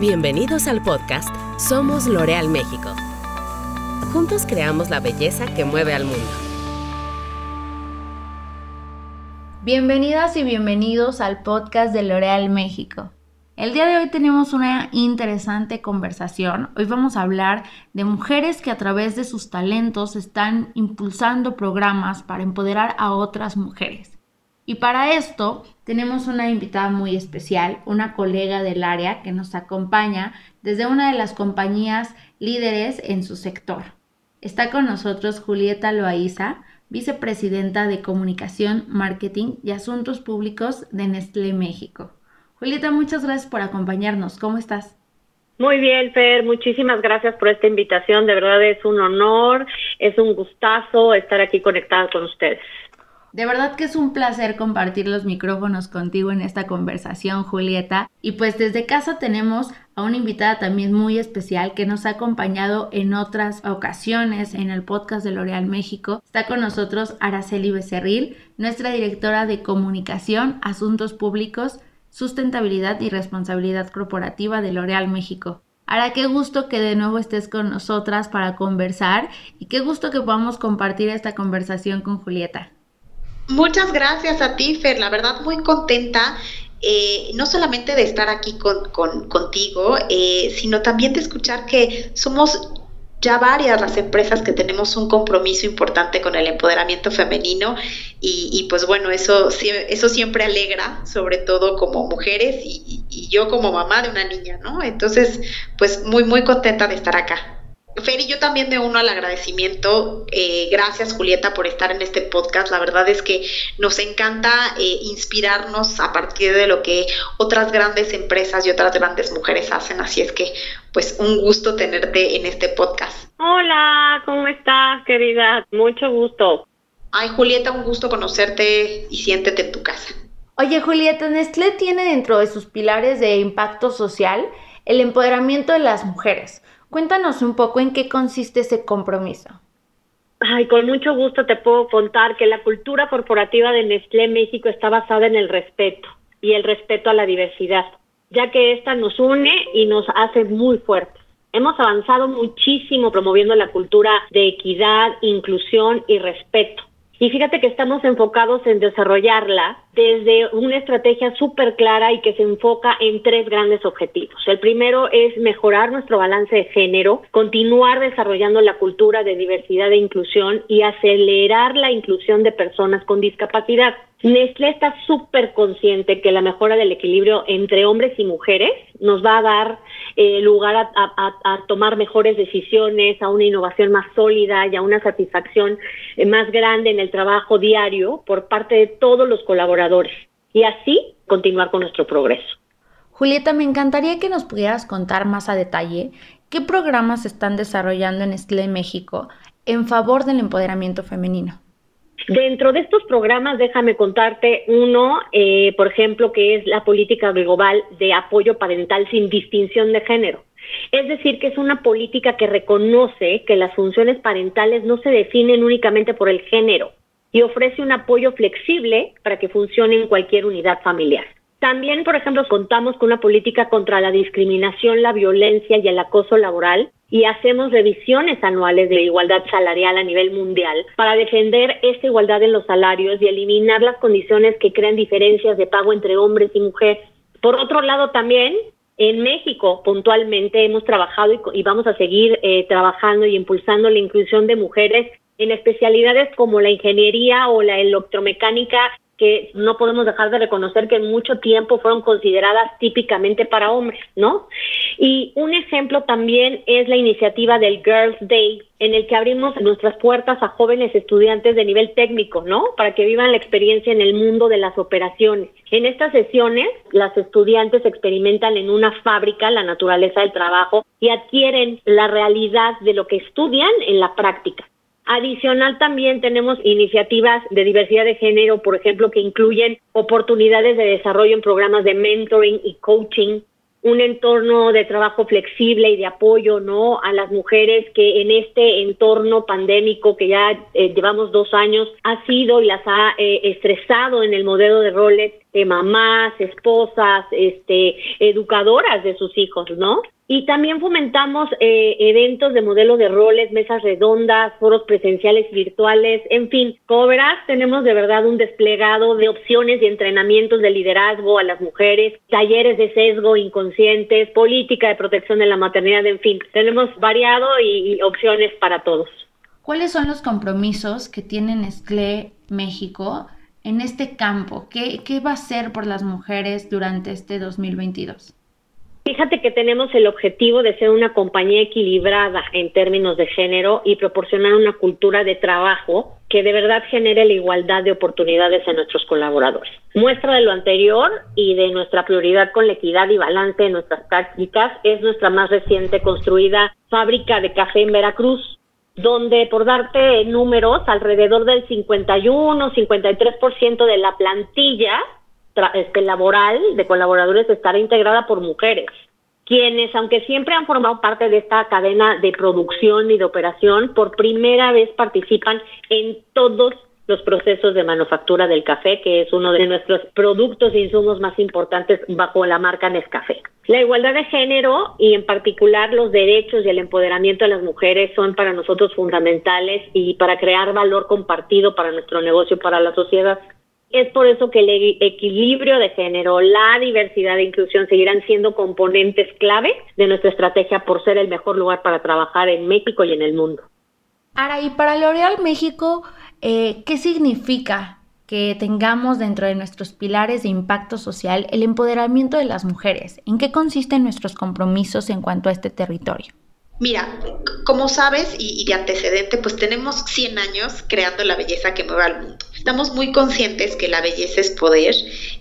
Bienvenidos al podcast Somos L'Oreal México. Juntos creamos la belleza que mueve al mundo. Bienvenidas y bienvenidos al podcast de L'Oreal México. El día de hoy tenemos una interesante conversación. Hoy vamos a hablar de mujeres que a través de sus talentos están impulsando programas para empoderar a otras mujeres. Y para esto tenemos una invitada muy especial, una colega del área que nos acompaña desde una de las compañías líderes en su sector. Está con nosotros Julieta Loaiza, vicepresidenta de Comunicación, Marketing y Asuntos Públicos de Nestlé México. Julieta, muchas gracias por acompañarnos. ¿Cómo estás? Muy bien, Fer, muchísimas gracias por esta invitación. De verdad es un honor, es un gustazo estar aquí conectada con ustedes. De verdad que es un placer compartir los micrófonos contigo en esta conversación, Julieta. Y pues desde casa tenemos a una invitada también muy especial que nos ha acompañado en otras ocasiones en el podcast de L'Oreal México. Está con nosotros Araceli Becerril, nuestra directora de comunicación, asuntos públicos, sustentabilidad y responsabilidad corporativa de L'Oreal México. Ahora, qué gusto que de nuevo estés con nosotras para conversar y qué gusto que podamos compartir esta conversación con Julieta. Muchas gracias a ti, Fer. La verdad, muy contenta. Eh, no solamente de estar aquí con, contigo, eh, sino también de escuchar que somos ya varias las empresas que tenemos un compromiso importante con el empoderamiento femenino y, pues bueno, eso, eso siempre alegra, sobre todo como mujeres y, y yo como mamá de una niña, ¿no? Entonces, pues muy, muy contenta de estar acá. Fer, yo también me uno al agradecimiento. Eh, gracias, Julieta, por estar en este podcast. La verdad es que nos encanta eh, inspirarnos a partir de lo que otras grandes empresas y otras grandes mujeres hacen. Así es que, pues, un gusto tenerte en este podcast. Hola, ¿cómo estás, querida? Mucho gusto. Ay, Julieta, un gusto conocerte y siéntete en tu casa. Oye, Julieta, Nestlé tiene dentro de sus pilares de impacto social el empoderamiento de las mujeres. Cuéntanos un poco en qué consiste ese compromiso. Ay, con mucho gusto te puedo contar que la cultura corporativa de Nestlé México está basada en el respeto y el respeto a la diversidad, ya que esta nos une y nos hace muy fuertes. Hemos avanzado muchísimo promoviendo la cultura de equidad, inclusión y respeto. Y fíjate que estamos enfocados en desarrollarla desde una estrategia súper clara y que se enfoca en tres grandes objetivos. El primero es mejorar nuestro balance de género, continuar desarrollando la cultura de diversidad e inclusión y acelerar la inclusión de personas con discapacidad. Nestlé está súper consciente que la mejora del equilibrio entre hombres y mujeres nos va a dar eh, lugar a, tomar mejores decisiones, a una innovación más sólida y a una satisfacción eh, más grande en el trabajo diario por parte de todos los colaboradores y así continuar con nuestro progreso. Julieta, me encantaría que nos pudieras contar más a detalle qué programas están desarrollando en Nestlé México en favor del empoderamiento femenino. Dentro de estos programas, déjame contarte uno, eh, por ejemplo, que es la política global de apoyo parental sin distinción de género. Es decir, que es una política que reconoce que las funciones parentales no se definen únicamente por el género y ofrece un apoyo flexible para que funcione en cualquier unidad familiar. También, por ejemplo, contamos con una política contra la discriminación, la violencia y el acoso laboral y hacemos revisiones anuales de igualdad salarial a nivel mundial para defender esta igualdad en los salarios y eliminar las condiciones que crean diferencias de pago entre hombres y mujeres. Por otro lado, también en México puntualmente hemos trabajado y, vamos a seguir eh, trabajando y impulsando la inclusión de mujeres en especialidades como la ingeniería o la electromecánica que no podemos dejar de reconocer que en mucho tiempo fueron consideradas típicamente para hombres, ¿no? Y un ejemplo también es la iniciativa del Girls Day, en el que abrimos nuestras puertas a jóvenes estudiantes de nivel técnico, ¿no? Para que vivan la experiencia en el mundo de las operaciones. En estas sesiones, las estudiantes experimentan en una fábrica la naturaleza del trabajo y adquieren la realidad de lo que estudian en la práctica. Adicional también tenemos iniciativas de diversidad de género, por ejemplo, que incluyen oportunidades de desarrollo en programas de mentoring y coaching, un entorno de trabajo flexible y de apoyo, ¿no? A las mujeres que en este entorno pandémico que ya eh, llevamos dos años ha sido y las ha eh, estresado en el modelo de roles de mamás, esposas, este, educadoras de sus hijos, ¿no? Y también fomentamos eh, eventos de modelo de roles, mesas redondas, foros presenciales virtuales, en fin, como tenemos de verdad un desplegado de opciones y entrenamientos de liderazgo a las mujeres, talleres de sesgo inconscientes, política de protección de la maternidad, en fin, tenemos variado y, opciones para todos. ¿Cuáles son los compromisos que tiene Nestlé México en este campo? ¿Qué, qué va a hacer por las mujeres durante este 2022? Fíjate que tenemos el objetivo de ser una compañía equilibrada en términos de género y proporcionar una cultura de trabajo que de verdad genere la igualdad de oportunidades en nuestros colaboradores. Muestra de lo anterior y de nuestra prioridad con la equidad y balance en nuestras prácticas es nuestra más reciente construida fábrica de café en Veracruz, donde por darte números, alrededor del 51-53% de la plantilla este, laboral de colaboradores estará integrada por mujeres, quienes, aunque siempre han formado parte de esta cadena de producción y de operación, por primera vez participan en todos los procesos de manufactura del café, que es uno de nuestros productos e insumos más importantes bajo la marca Nescafé. La igualdad de género y en particular los derechos y el empoderamiento de las mujeres son para nosotros fundamentales y para crear valor compartido para nuestro negocio para la sociedad. Es por eso que el equilibrio de género, la diversidad e inclusión seguirán siendo componentes clave de nuestra estrategia por ser el mejor lugar para trabajar en México y en el mundo. Ahora, y para L'Oreal México, eh, ¿qué significa que tengamos dentro de nuestros pilares de impacto social el empoderamiento de las mujeres? ¿En qué consisten nuestros compromisos en cuanto a este territorio? Mira, como sabes y, de antecedente, pues tenemos 100 años creando la belleza que mueve al mundo. Estamos muy conscientes que la belleza es poder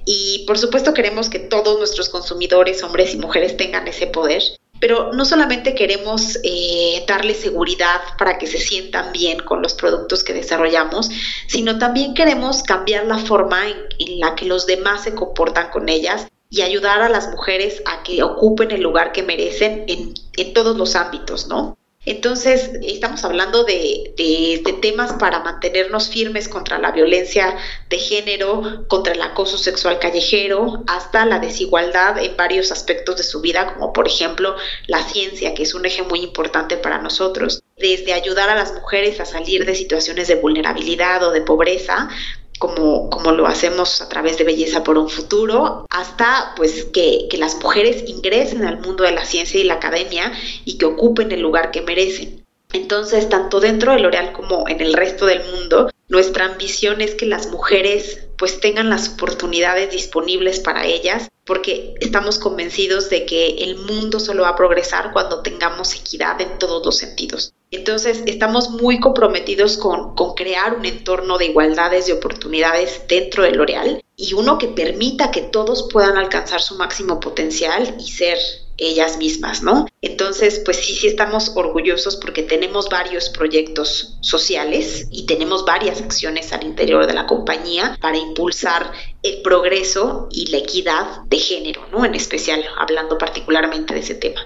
y por supuesto queremos que todos nuestros consumidores, hombres y mujeres, tengan ese poder. Pero no solamente queremos eh, darles seguridad para que se sientan bien con los productos que desarrollamos, sino también queremos cambiar la forma en la que los demás se comportan con ellas y ayudar a las mujeres a que ocupen el lugar que merecen en, todos los ámbitos, ¿no? Entonces, estamos hablando de, de, temas para mantenernos firmes contra la violencia de género, contra el acoso sexual callejero, hasta la desigualdad en varios aspectos de su vida, como por ejemplo la ciencia, que es un eje muy importante para nosotros. Desde ayudar a las mujeres a salir de situaciones de vulnerabilidad o de pobreza, como, como lo hacemos a través de Belleza por un Futuro, hasta pues que, que las mujeres ingresen al mundo de la ciencia y la academia y que ocupen el lugar que merecen. Entonces, tanto dentro de L'Oreal como en el resto del mundo, nuestra ambición es que las mujeres pues tengan las oportunidades disponibles para ellas, porque estamos convencidos de que el mundo solo va a progresar cuando tengamos equidad en todos los sentidos. Entonces, estamos muy comprometidos con, con crear un entorno de igualdades de oportunidades dentro de L'Oreal y uno que permita que todos puedan alcanzar su máximo potencial y ser ellas mismas, ¿no? Entonces, pues sí, sí estamos orgullosos porque tenemos varios proyectos sociales y tenemos varias acciones al interior de la compañía para impulsar el progreso y la equidad de género, ¿no? En especial, hablando particularmente de ese tema.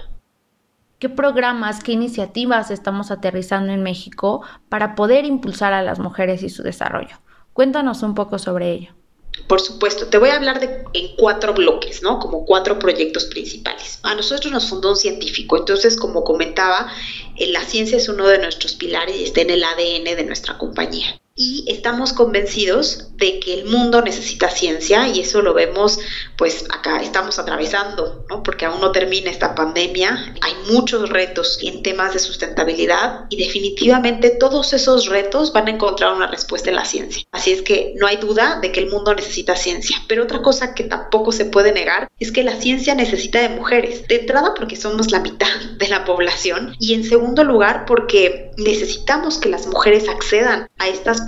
¿Qué programas, qué iniciativas estamos aterrizando en México para poder impulsar a las mujeres y su desarrollo? Cuéntanos un poco sobre ello. Por supuesto, te voy a hablar de en cuatro bloques, ¿no? Como cuatro proyectos principales. A nosotros nos fundó un científico, entonces, como comentaba, eh, la ciencia es uno de nuestros pilares y está en el ADN de nuestra compañía y estamos convencidos de que el mundo necesita ciencia y eso lo vemos pues acá estamos atravesando, ¿no? Porque aún no termina esta pandemia, hay muchos retos en temas de sustentabilidad y definitivamente todos esos retos van a encontrar una respuesta en la ciencia. Así es que no hay duda de que el mundo necesita ciencia, pero otra cosa que tampoco se puede negar es que la ciencia necesita de mujeres, de entrada porque somos la mitad de la población y en segundo lugar porque necesitamos que las mujeres accedan a estas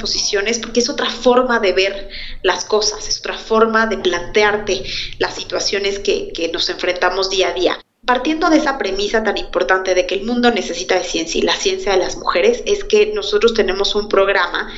porque es otra forma de ver las cosas, es otra forma de plantearte las situaciones que, nos enfrentamos día a día. Partiendo de esa premisa tan importante de que el mundo necesita de ciencia y la ciencia de las mujeres, es que nosotros tenemos un programa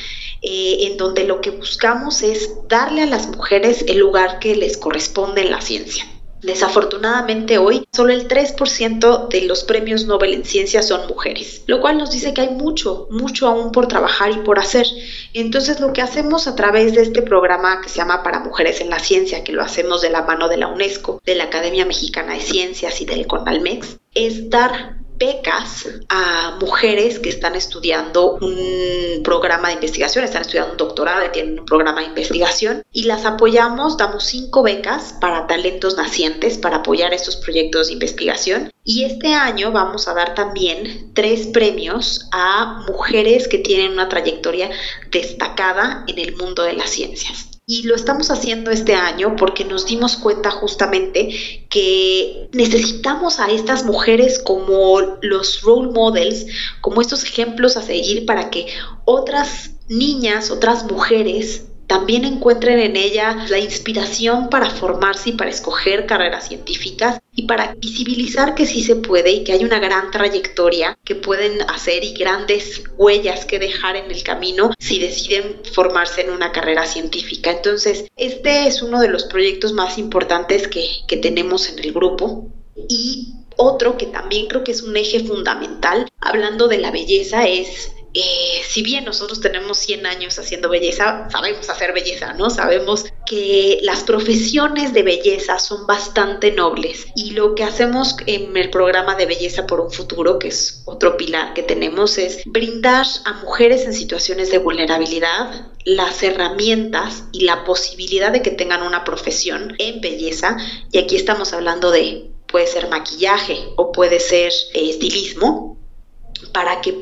eh, en donde lo que buscamos es darle a las mujeres el lugar que les corresponde en la ciencia. Desafortunadamente hoy solo el 3% de los premios Nobel en ciencia son mujeres, lo cual nos dice que hay mucho, mucho aún por trabajar y por hacer. Entonces lo que hacemos a través de este programa que se llama Para Mujeres en la Ciencia, que lo hacemos de la mano de la UNESCO, de la Academia Mexicana de Ciencias y del CONALMEX, es dar becas a mujeres que están estudiando un programa de investigación, están estudiando un doctorado y tienen un programa de investigación y las apoyamos, damos cinco becas para talentos nacientes para apoyar estos proyectos de investigación y este año vamos a dar también tres premios a mujeres que tienen una trayectoria destacada en el mundo de las ciencias. Y lo estamos haciendo este año porque nos dimos cuenta justamente que necesitamos a estas mujeres como los role models, como estos ejemplos a seguir para que otras niñas, otras mujeres también encuentren en ella la inspiración para formarse y para escoger carreras científicas y para visibilizar que sí se puede y que hay una gran trayectoria que pueden hacer y grandes huellas que dejar en el camino si deciden formarse en una carrera científica. Entonces, este es uno de los proyectos más importantes que, que tenemos en el grupo y otro que también creo que es un eje fundamental, hablando de la belleza, es eh, si bien nosotros tenemos 100 años haciendo belleza, sabemos hacer belleza, ¿no? Sabemos que las profesiones de belleza son bastante nobles y lo que hacemos en el programa de Belleza por un Futuro, que es otro pilar que tenemos, es brindar a mujeres en situaciones de vulnerabilidad las herramientas y la posibilidad de que tengan una profesión en belleza. Y aquí estamos hablando de, puede ser maquillaje o puede ser eh, estilismo, para que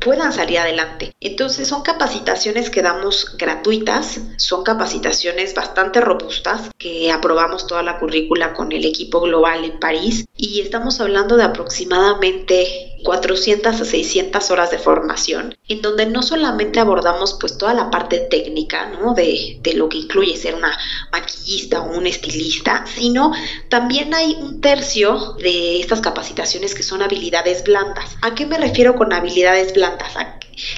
puedan salir adelante. Entonces son capacitaciones que damos gratuitas, son capacitaciones bastante robustas que aprobamos toda la currícula con el equipo global en París y estamos hablando de aproximadamente 400 a 600 horas de formación, en donde no solamente abordamos pues toda la parte técnica, ¿no? De, de lo que incluye ser una maquillista o un estilista, sino también hay un tercio de estas capacitaciones que son habilidades blandas. ¿A qué me refiero con habilidades blandas?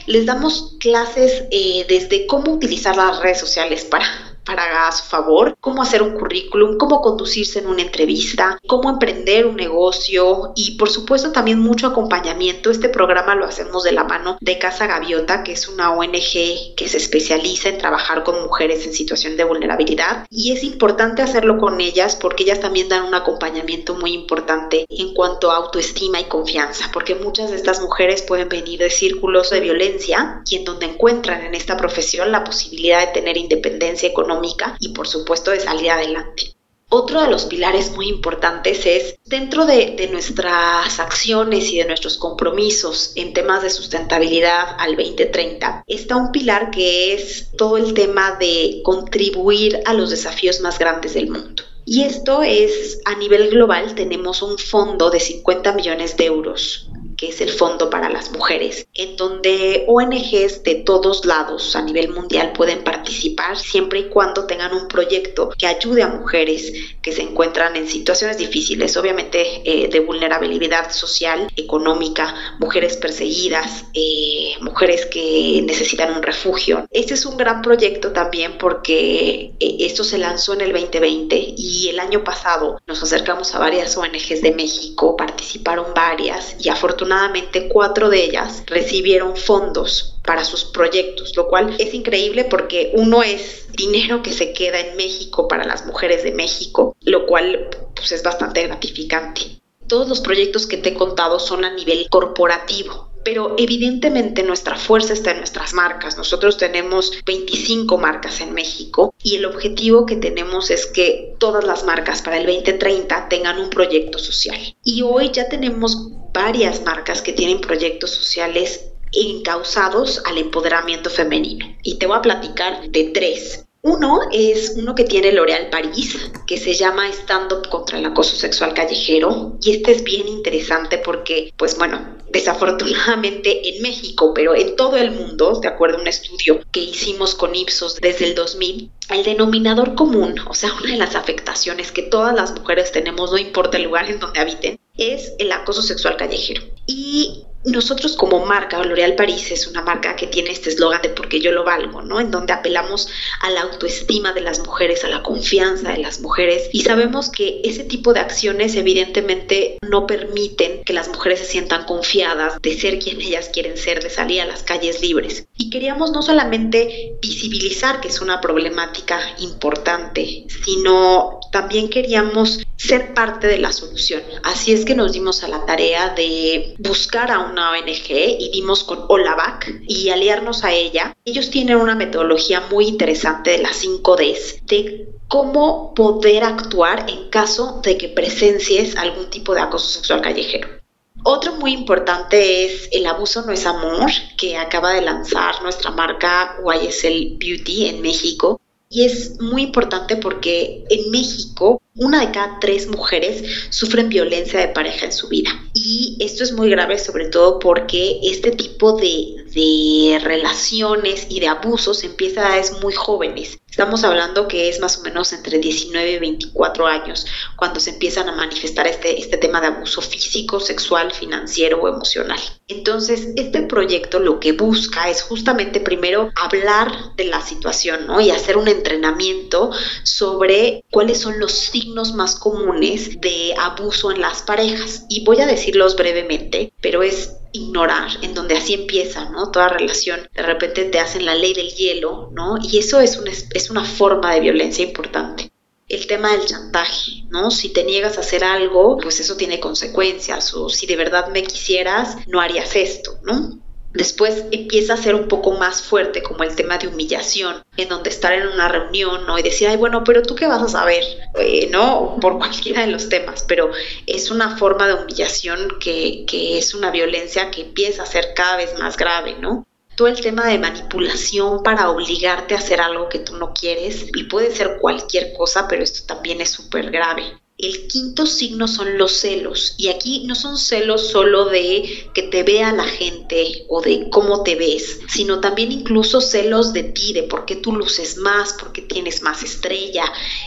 les damos clases eh, desde cómo utilizar las redes sociales para para su favor, cómo hacer un currículum, cómo conducirse en una entrevista, cómo emprender un negocio y por supuesto también mucho acompañamiento. Este programa lo hacemos de la mano de Casa Gaviota, que es una ONG que se especializa en trabajar con mujeres en situación de vulnerabilidad y es importante hacerlo con ellas porque ellas también dan un acompañamiento muy importante en cuanto a autoestima y confianza, porque muchas de estas mujeres pueden venir de círculos de violencia y en donde encuentran en esta profesión la posibilidad de tener independencia económica y por supuesto de salir adelante. Otro de los pilares muy importantes es, dentro de, nuestras acciones y de nuestros compromisos en temas de sustentabilidad al 2030, está un pilar que es todo el tema de contribuir a los desafíos más grandes del mundo. Y esto es, a nivel global, tenemos un fondo de 50 millones de euros que es el Fondo para las Mujeres, en donde ONGs de todos lados a nivel mundial pueden participar siempre y cuando tengan un proyecto que ayude a mujeres que se encuentran en situaciones difíciles, obviamente eh, de vulnerabilidad social, económica, mujeres perseguidas, eh, mujeres que necesitan un refugio. Este es un gran proyecto también porque eh, esto se lanzó en el 2020 y el año pasado nos acercamos a varias ONGs de México, participaron varias y afortunadamente afortunadamente cuatro de ellas recibieron fondos para sus proyectos, lo cual es increíble porque uno es dinero que se queda en México para las mujeres de México, lo cual pues, es bastante gratificante. Todos los proyectos que te he contado son a nivel corporativo, pero evidentemente nuestra fuerza está en nuestras marcas. Nosotros tenemos 25 marcas en México y el objetivo que tenemos es que todas las marcas para el 2030 tengan un proyecto social. Y hoy ya tenemos varias marcas que tienen proyectos sociales encausados al empoderamiento femenino. Y te voy a platicar de tres. Uno es uno que tiene L'Oréal París, que se llama Stand Up contra el acoso sexual callejero. Y este es bien interesante porque, pues bueno, desafortunadamente en México, pero en todo el mundo, de acuerdo a un estudio que hicimos con Ipsos desde el 2000, el denominador común, o sea, una de las afectaciones que todas las mujeres tenemos, no importa el lugar en donde habiten, es el acoso sexual callejero. Y nosotros como marca, L'Oréal París es una marca que tiene este eslogan de porque yo lo valgo, ¿no? En donde apelamos a la autoestima de las mujeres, a la confianza de las mujeres y sabemos que ese tipo de acciones evidentemente no permiten que las mujeres se sientan confiadas de ser quien ellas quieren ser, de salir a las calles libres. Y queríamos no solamente visibilizar que es una problemática importante, sino también queríamos ser parte de la solución. Así es que nos dimos a la tarea de buscar a una ONG y dimos con Olavac y aliarnos a ella. Ellos tienen una metodología muy interesante de las 5 Ds, de cómo poder actuar en caso de que presencies algún tipo de acoso sexual callejero. Otro muy importante es El abuso no es amor, que acaba de lanzar nuestra marca YSL Beauty en México. Y es muy importante porque en México una de cada tres mujeres sufren violencia de pareja en su vida. Y esto es muy grave sobre todo porque este tipo de, de relaciones y de abusos empieza a edades muy jóvenes. Estamos hablando que es más o menos entre 19 y 24 años cuando se empiezan a manifestar este, este tema de abuso físico, sexual, financiero o emocional. Entonces, este proyecto lo que busca es justamente primero hablar de la situación ¿no? y hacer un entrenamiento sobre cuáles son los signos más comunes de abuso en las parejas. Y voy a decirlos brevemente, pero es ignorar, en donde así empieza, ¿no? Toda relación. De repente te hacen la ley del hielo, ¿no? Y eso es, un, es una forma de violencia importante. El tema del chantaje, ¿no? Si te niegas a hacer algo, pues eso tiene consecuencias. O si de verdad me quisieras, no harías esto, ¿no? Después empieza a ser un poco más fuerte como el tema de humillación, en donde estar en una reunión ¿no? y decir, ay, bueno, pero tú qué vas a saber, eh, ¿no? Por cualquiera de los temas, pero es una forma de humillación que, que es una violencia que empieza a ser cada vez más grave, ¿no? todo el tema de manipulación para obligarte a hacer algo que tú no quieres y puede ser cualquier cosa, pero esto también es súper grave. El quinto signo son los celos y aquí no son celos solo de que te vea la gente o de cómo te ves, sino también incluso celos de ti, de por qué tú luces más, por qué tienes más estrella,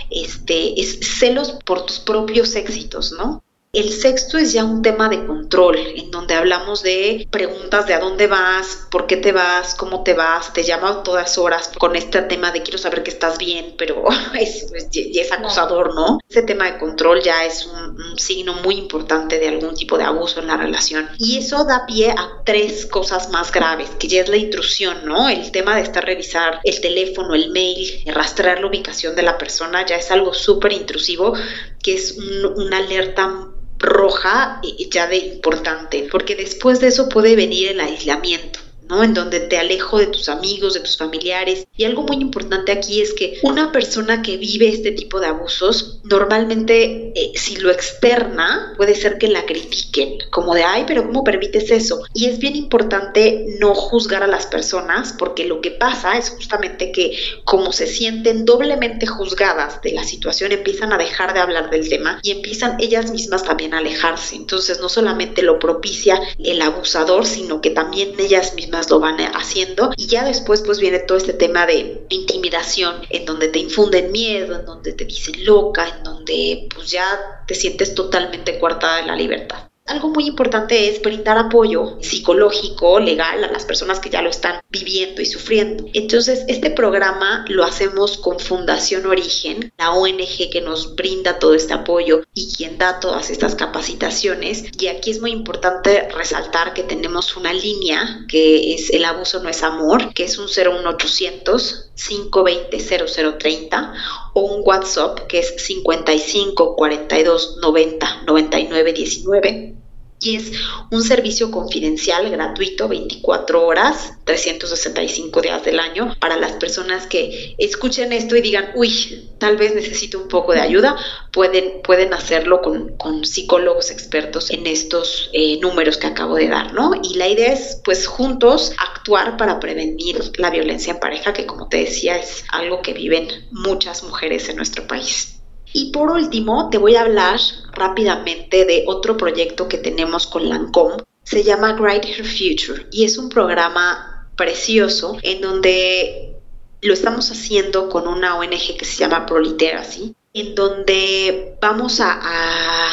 este, es celos por tus propios éxitos, ¿no? El sexto es ya un tema de control, en donde hablamos de preguntas de a dónde vas, por qué te vas, cómo te vas, te llama a todas horas con este tema de quiero saber que estás bien, pero es, es acosador, ¿no? Ese tema de control ya es un, un signo muy importante de algún tipo de abuso en la relación. Y eso da pie a tres cosas más graves, que ya es la intrusión, ¿no? El tema de estar revisar el teléfono, el mail, rastrear la ubicación de la persona, ya es algo súper intrusivo, que es una alerta roja ya de importante, porque después de eso puede venir el aislamiento. En donde te alejo de tus amigos, de tus familiares. Y algo muy importante aquí es que una persona que vive este tipo de abusos, normalmente eh, si lo externa, puede ser que la critiquen, como de, ay, pero ¿cómo permites eso? Y es bien importante no juzgar a las personas, porque lo que pasa es justamente que como se sienten doblemente juzgadas de la situación, empiezan a dejar de hablar del tema y empiezan ellas mismas también a alejarse. Entonces no solamente lo propicia el abusador, sino que también ellas mismas lo van haciendo y ya después pues viene todo este tema de intimidación en donde te infunden miedo, en donde te dicen loca, en donde pues ya te sientes totalmente coartada de la libertad. Algo muy importante es brindar apoyo psicológico, legal a las personas que ya lo están viviendo y sufriendo. Entonces, este programa lo hacemos con Fundación Origen, la ONG que nos brinda todo este apoyo y quien da todas estas capacitaciones. Y aquí es muy importante resaltar que tenemos una línea que es El abuso no es amor, que es un 01800 520 0030 o un WhatsApp que es 55 42 90 99 19 y es un servicio confidencial gratuito 24 horas, 365 días del año para las personas que escuchen esto y digan, uy, tal vez necesito un poco de ayuda, pueden, pueden hacerlo con, con psicólogos expertos en estos eh, números que acabo de dar, ¿no? Y la idea es, pues, juntos actuar para prevenir la violencia en pareja, que como te decía, es algo que viven muchas mujeres en nuestro país. Y por último, te voy a hablar rápidamente de otro proyecto que tenemos con Lancome. Se llama Write Her Future y es un programa precioso en donde lo estamos haciendo con una ONG que se llama Proliteracy en donde vamos a,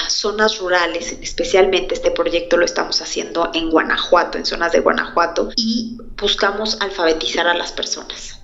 zonas rurales, especialmente este proyecto lo estamos haciendo en Guanajuato, en zonas de Guanajuato, y buscamos alfabetizar a las personas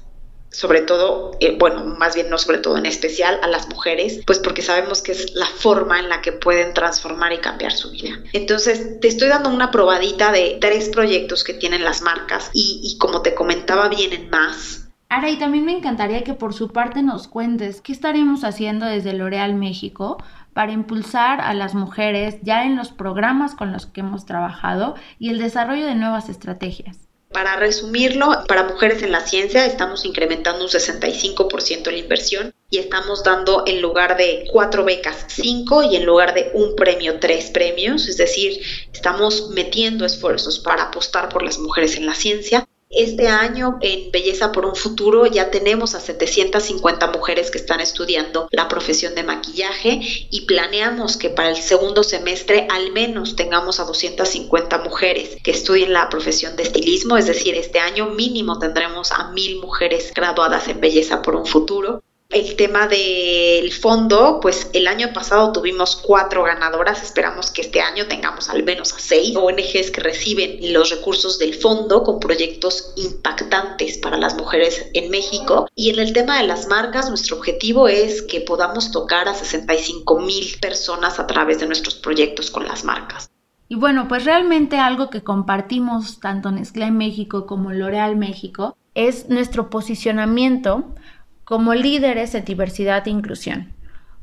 sobre todo, eh, bueno, más bien no sobre todo, en especial a las mujeres, pues porque sabemos que es la forma en la que pueden transformar y cambiar su vida. Entonces, te estoy dando una probadita de tres proyectos que tienen las marcas y, y como te comentaba, vienen más Ahora, y también me encantaría que por su parte nos cuentes qué estaremos haciendo desde L'Oréal México para impulsar a las mujeres ya en los programas con los que hemos trabajado y el desarrollo de nuevas estrategias. Para resumirlo, para mujeres en la ciencia estamos incrementando un 65% la inversión y estamos dando en lugar de cuatro becas, cinco y en lugar de un premio, tres premios. Es decir, estamos metiendo esfuerzos para apostar por las mujeres en la ciencia este año en Belleza por un Futuro ya tenemos a 750 mujeres que están estudiando la profesión de maquillaje y planeamos que para el segundo semestre al menos tengamos a 250 mujeres que estudien la profesión de estilismo, es decir, este año mínimo tendremos a mil mujeres graduadas en Belleza por un Futuro. El tema del fondo, pues el año pasado tuvimos cuatro ganadoras, esperamos que este año tengamos al menos a seis ONGs que reciben los recursos del fondo con proyectos impactantes para las mujeres en México. Y en el tema de las marcas, nuestro objetivo es que podamos tocar a 65 mil personas a través de nuestros proyectos con las marcas. Y bueno, pues realmente algo que compartimos tanto Nestlé México como L'Oréal México es nuestro posicionamiento como líderes en diversidad e inclusión.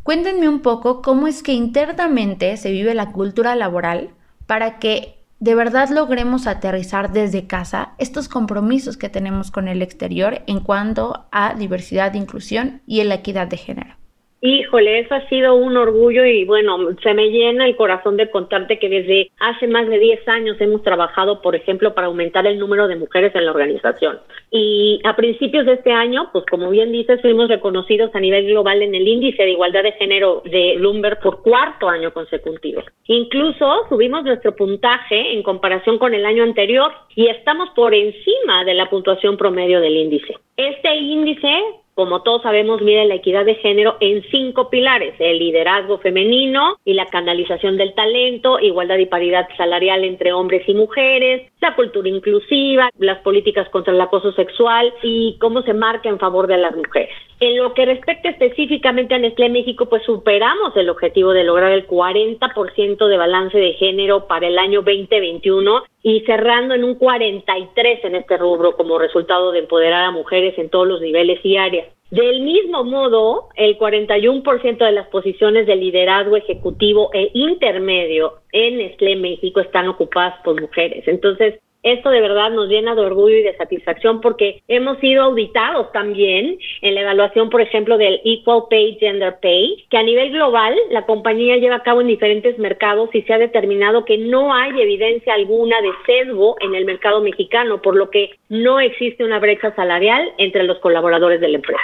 Cuéntenme un poco cómo es que internamente se vive la cultura laboral para que de verdad logremos aterrizar desde casa estos compromisos que tenemos con el exterior en cuanto a diversidad, inclusión y la equidad de género. Híjole, eso ha sido un orgullo y bueno, se me llena el corazón de contarte que desde hace más de 10 años hemos trabajado, por ejemplo, para aumentar el número de mujeres en la organización. Y a principios de este año, pues como bien dices, fuimos reconocidos a nivel global en el índice de igualdad de género de Bloomberg por cuarto año consecutivo. Incluso subimos nuestro puntaje en comparación con el año anterior y estamos por encima de la puntuación promedio del índice. Este índice como todos sabemos, mide la equidad de género en cinco pilares, el liderazgo femenino y la canalización del talento, igualdad y paridad salarial entre hombres y mujeres, la cultura inclusiva, las políticas contra el acoso sexual y cómo se marca en favor de las mujeres. En lo que respecta específicamente a Nestlé México, pues superamos el objetivo de lograr el 40% de balance de género para el año 2021 y cerrando en un 43 en este rubro como resultado de empoderar a mujeres en todos los niveles y áreas. Del mismo modo, el 41% de las posiciones de liderazgo ejecutivo e intermedio en Nestlé México están ocupadas por mujeres. Entonces, esto de verdad nos llena de orgullo y de satisfacción porque hemos sido auditados también en la evaluación, por ejemplo, del Equal Pay Gender Pay, que a nivel global la compañía lleva a cabo en diferentes mercados y se ha determinado que no hay evidencia alguna de sesgo en el mercado mexicano, por lo que no existe una brecha salarial entre los colaboradores de la empresa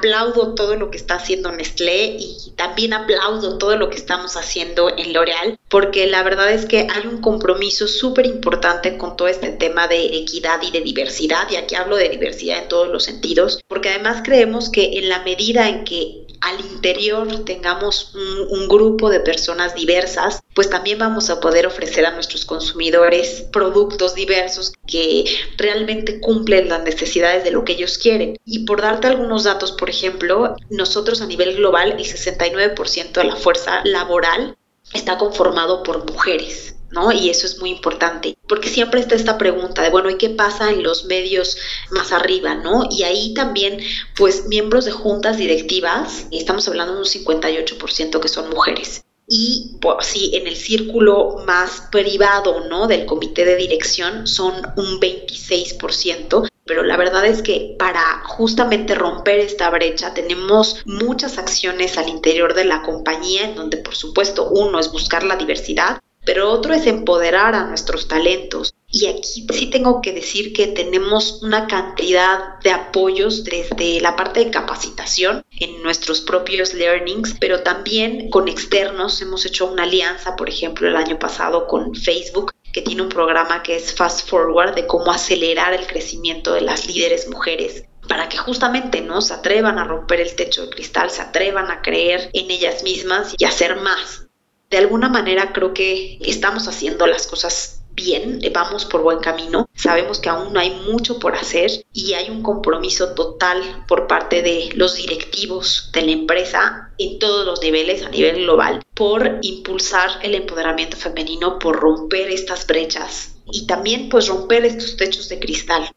aplaudo todo lo que está haciendo Nestlé y también aplaudo todo lo que estamos haciendo en L'Oreal, porque la verdad es que hay un compromiso súper importante con todo este tema de equidad y de diversidad, y aquí hablo de diversidad en todos los sentidos, porque además creemos que en la medida en que al interior tengamos un, grupo de personas diversas, pues también vamos a poder ofrecer a nuestros consumidores productos diversos que realmente cumplen las necesidades de lo que ellos quieren. Y por darte algunos datos, por ejemplo, nosotros a nivel global el 69% de la fuerza laboral está conformado por mujeres. ¿No? Y eso es muy importante, porque siempre está esta pregunta de, bueno, ¿y qué pasa en los medios más arriba, ¿no? Y ahí también, pues, miembros de juntas directivas, estamos hablando de un 58% que son mujeres. Y pues, sí, en el círculo más privado, ¿no? Del comité de dirección son un 26%, pero la verdad es que para justamente romper esta brecha tenemos muchas acciones al interior de la compañía en donde por supuesto uno es buscar la diversidad, pero otro es empoderar a nuestros talentos. Y aquí sí tengo que decir que tenemos una cantidad de apoyos desde la parte de capacitación en nuestros propios learnings, pero también con externos. Hemos hecho una alianza, por ejemplo, el año pasado con Facebook, que tiene un programa que es Fast Forward de cómo acelerar el crecimiento de las líderes mujeres para que justamente no se atrevan a romper el techo de cristal, se atrevan a creer en ellas mismas y hacer más. De alguna manera creo que estamos haciendo las cosas bien, vamos por buen camino. Sabemos que aún hay mucho por hacer y hay un compromiso total por parte de los directivos de la empresa en todos los niveles a nivel global por impulsar el empoderamiento femenino, por romper estas brechas y también pues romper estos techos de cristal.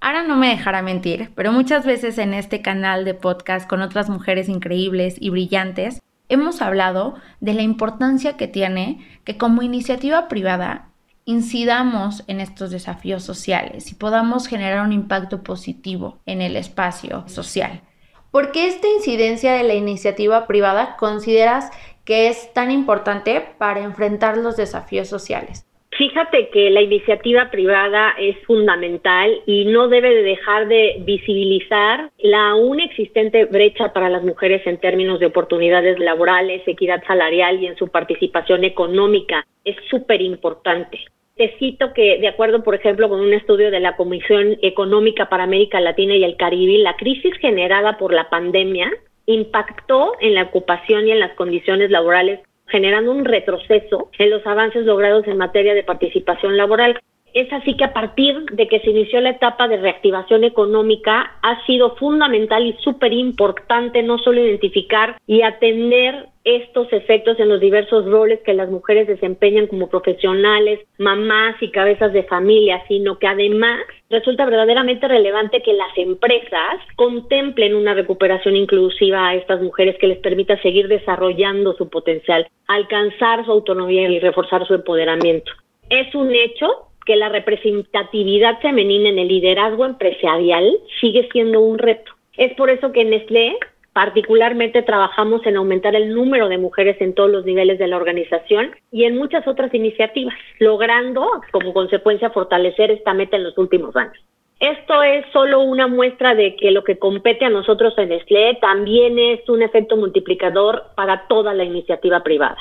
Ahora no me dejará mentir, pero muchas veces en este canal de podcast con otras mujeres increíbles y brillantes, hemos hablado de la importancia que tiene que como iniciativa privada incidamos en estos desafíos sociales y podamos generar un impacto positivo en el espacio social. ¿Por qué esta incidencia de la iniciativa privada consideras que es tan importante para enfrentar los desafíos sociales? Fíjate que la iniciativa privada es fundamental y no debe de dejar de visibilizar la aún existente brecha para las mujeres en términos de oportunidades laborales, equidad salarial y en su participación económica. Es súper importante. Te cito que, de acuerdo, por ejemplo, con un estudio de la Comisión Económica para América Latina y el Caribe, la crisis generada por la pandemia impactó en la ocupación y en las condiciones laborales, generando un retroceso en los avances logrados en materia de participación laboral. Es así que a partir de que se inició la etapa de reactivación económica, ha sido fundamental y súper importante no solo identificar y atender estos efectos en los diversos roles que las mujeres desempeñan como profesionales, mamás y cabezas de familia, sino que además resulta verdaderamente relevante que las empresas contemplen una recuperación inclusiva a estas mujeres que les permita seguir desarrollando su potencial, alcanzar su autonomía y reforzar su empoderamiento. Es un hecho que la representatividad femenina en el liderazgo empresarial sigue siendo un reto. Es por eso que Nestlé Particularmente trabajamos en aumentar el número de mujeres en todos los niveles de la organización y en muchas otras iniciativas, logrando como consecuencia fortalecer esta meta en los últimos años. Esto es solo una muestra de que lo que compete a nosotros en Nestlé también es un efecto multiplicador para toda la iniciativa privada.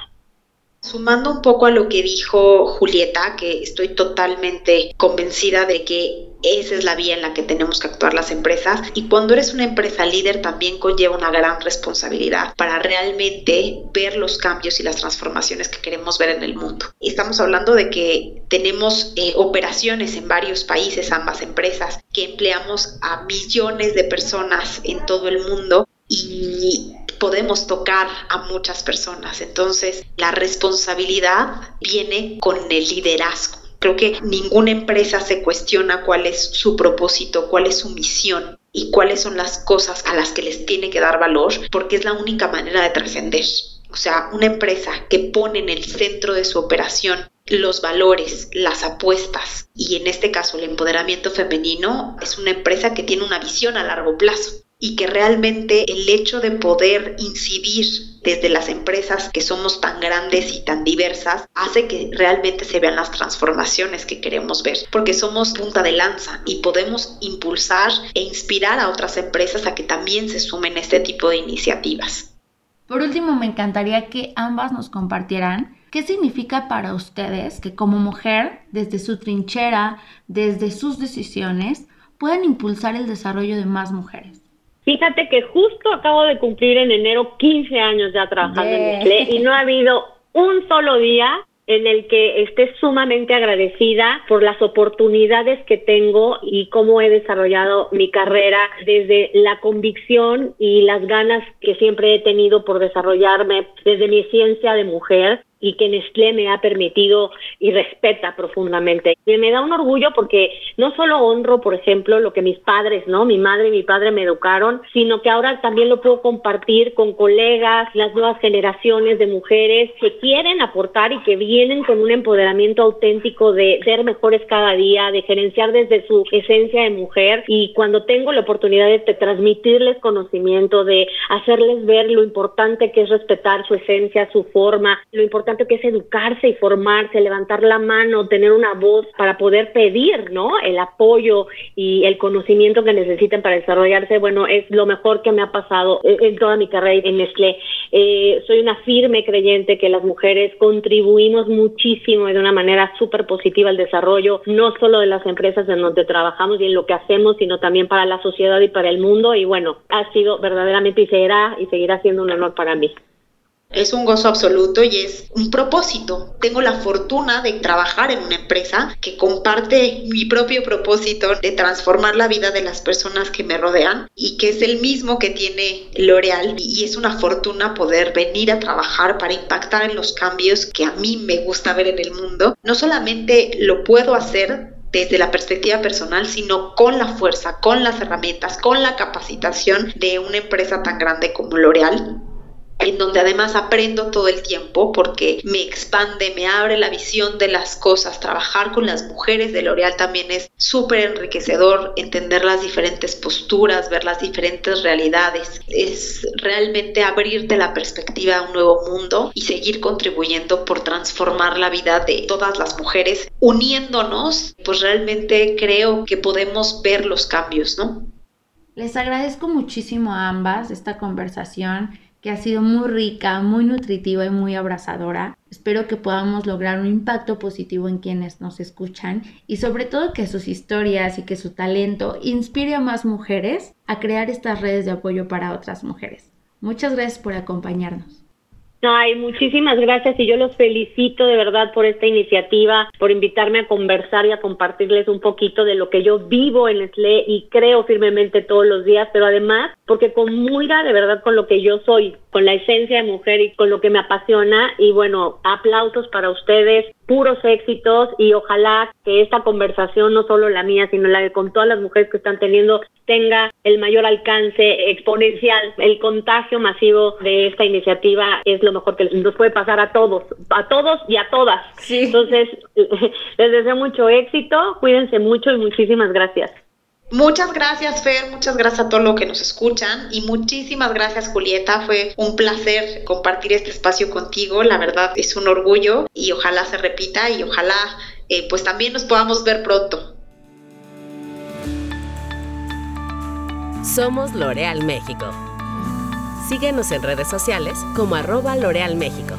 Sumando un poco a lo que dijo Julieta, que estoy totalmente convencida de que esa es la vía en la que tenemos que actuar las empresas y cuando eres una empresa líder también conlleva una gran responsabilidad para realmente ver los cambios y las transformaciones que queremos ver en el mundo. Estamos hablando de que tenemos eh, operaciones en varios países, ambas empresas, que empleamos a millones de personas en todo el mundo y podemos tocar a muchas personas. Entonces, la responsabilidad viene con el liderazgo. Creo que ninguna empresa se cuestiona cuál es su propósito, cuál es su misión y cuáles son las cosas a las que les tiene que dar valor, porque es la única manera de trascender. O sea, una empresa que pone en el centro de su operación los valores, las apuestas y en este caso el empoderamiento femenino es una empresa que tiene una visión a largo plazo y que realmente el hecho de poder incidir desde las empresas que somos tan grandes y tan diversas hace que realmente se vean las transformaciones que queremos ver, porque somos punta de lanza y podemos impulsar e inspirar a otras empresas a que también se sumen a este tipo de iniciativas. Por último, me encantaría que ambas nos compartieran qué significa para ustedes que como mujer, desde su trinchera, desde sus decisiones, puedan impulsar el desarrollo de más mujeres. Fíjate que justo acabo de cumplir en enero 15 años ya trabajando en Nestlé y no ha habido un solo día en el que esté sumamente agradecida por las oportunidades que tengo y cómo he desarrollado mi carrera desde la convicción y las ganas que siempre he tenido por desarrollarme desde mi ciencia de mujer y que Nestlé me ha permitido y respeta profundamente. Y me da un orgullo porque no solo honro, por ejemplo, lo que mis padres, ¿no? Mi madre y mi padre me educaron, sino que ahora también lo puedo compartir con colegas, las nuevas generaciones de mujeres que quieren aportar y que vienen con un empoderamiento auténtico de ser mejores cada día, de gerenciar desde su esencia de mujer y cuando tengo la oportunidad de transmitirles conocimiento, de hacerles ver lo importante que es respetar su esencia, su forma, lo importante que es educarse y formarse, levantar la mano, tener una voz para poder pedir, ¿no? El apoyo y el conocimiento que necesitan para desarrollarse, bueno, es lo mejor que me ha pasado en toda mi carrera en Nestlé. Eh, soy una firme creyente que las mujeres contribuimos muchísimo y de una manera súper positiva al desarrollo, no solo de las empresas en donde trabajamos y en lo que hacemos, sino también para la sociedad y para el mundo. Y bueno, ha sido verdaderamente y será y seguirá siendo un honor para mí. Es un gozo absoluto y es un propósito. Tengo la fortuna de trabajar en una empresa que comparte mi propio propósito de transformar la vida de las personas que me rodean y que es el mismo que tiene L'Oreal y es una fortuna poder venir a trabajar para impactar en los cambios que a mí me gusta ver en el mundo. No solamente lo puedo hacer desde la perspectiva personal, sino con la fuerza, con las herramientas, con la capacitación de una empresa tan grande como L'Oreal en donde además aprendo todo el tiempo porque me expande, me abre la visión de las cosas. Trabajar con las mujeres de L'Oreal también es súper enriquecedor, entender las diferentes posturas, ver las diferentes realidades. Es realmente abrirte la perspectiva a un nuevo mundo y seguir contribuyendo por transformar la vida de todas las mujeres, uniéndonos, pues realmente creo que podemos ver los cambios, ¿no? Les agradezco muchísimo a ambas esta conversación que ha sido muy rica, muy nutritiva y muy abrazadora. Espero que podamos lograr un impacto positivo en quienes nos escuchan y sobre todo que sus historias y que su talento inspire a más mujeres a crear estas redes de apoyo para otras mujeres. Muchas gracias por acompañarnos. Ay, muchísimas gracias y yo los felicito de verdad por esta iniciativa, por invitarme a conversar y a compartirles un poquito de lo que yo vivo en SLE y creo firmemente todos los días, pero además porque conmuira de verdad con lo que yo soy, con la esencia de mujer y con lo que me apasiona y bueno, aplausos para ustedes, puros éxitos y ojalá que esta conversación, no solo la mía, sino la de con todas las mujeres que están teniendo, tenga el mayor alcance exponencial. El contagio masivo de esta iniciativa es lo mejor que nos puede pasar a todos, a todos y a todas. Entonces, les deseo mucho éxito, cuídense mucho y muchísimas gracias. Muchas gracias, Fer, muchas gracias a todos los que nos escuchan y muchísimas gracias, Julieta. Fue un placer compartir este espacio contigo. La verdad es un orgullo y ojalá se repita y ojalá eh, pues también nos podamos ver pronto. Somos L'Oreal México. Síguenos en redes sociales como arroba L'Oreal México.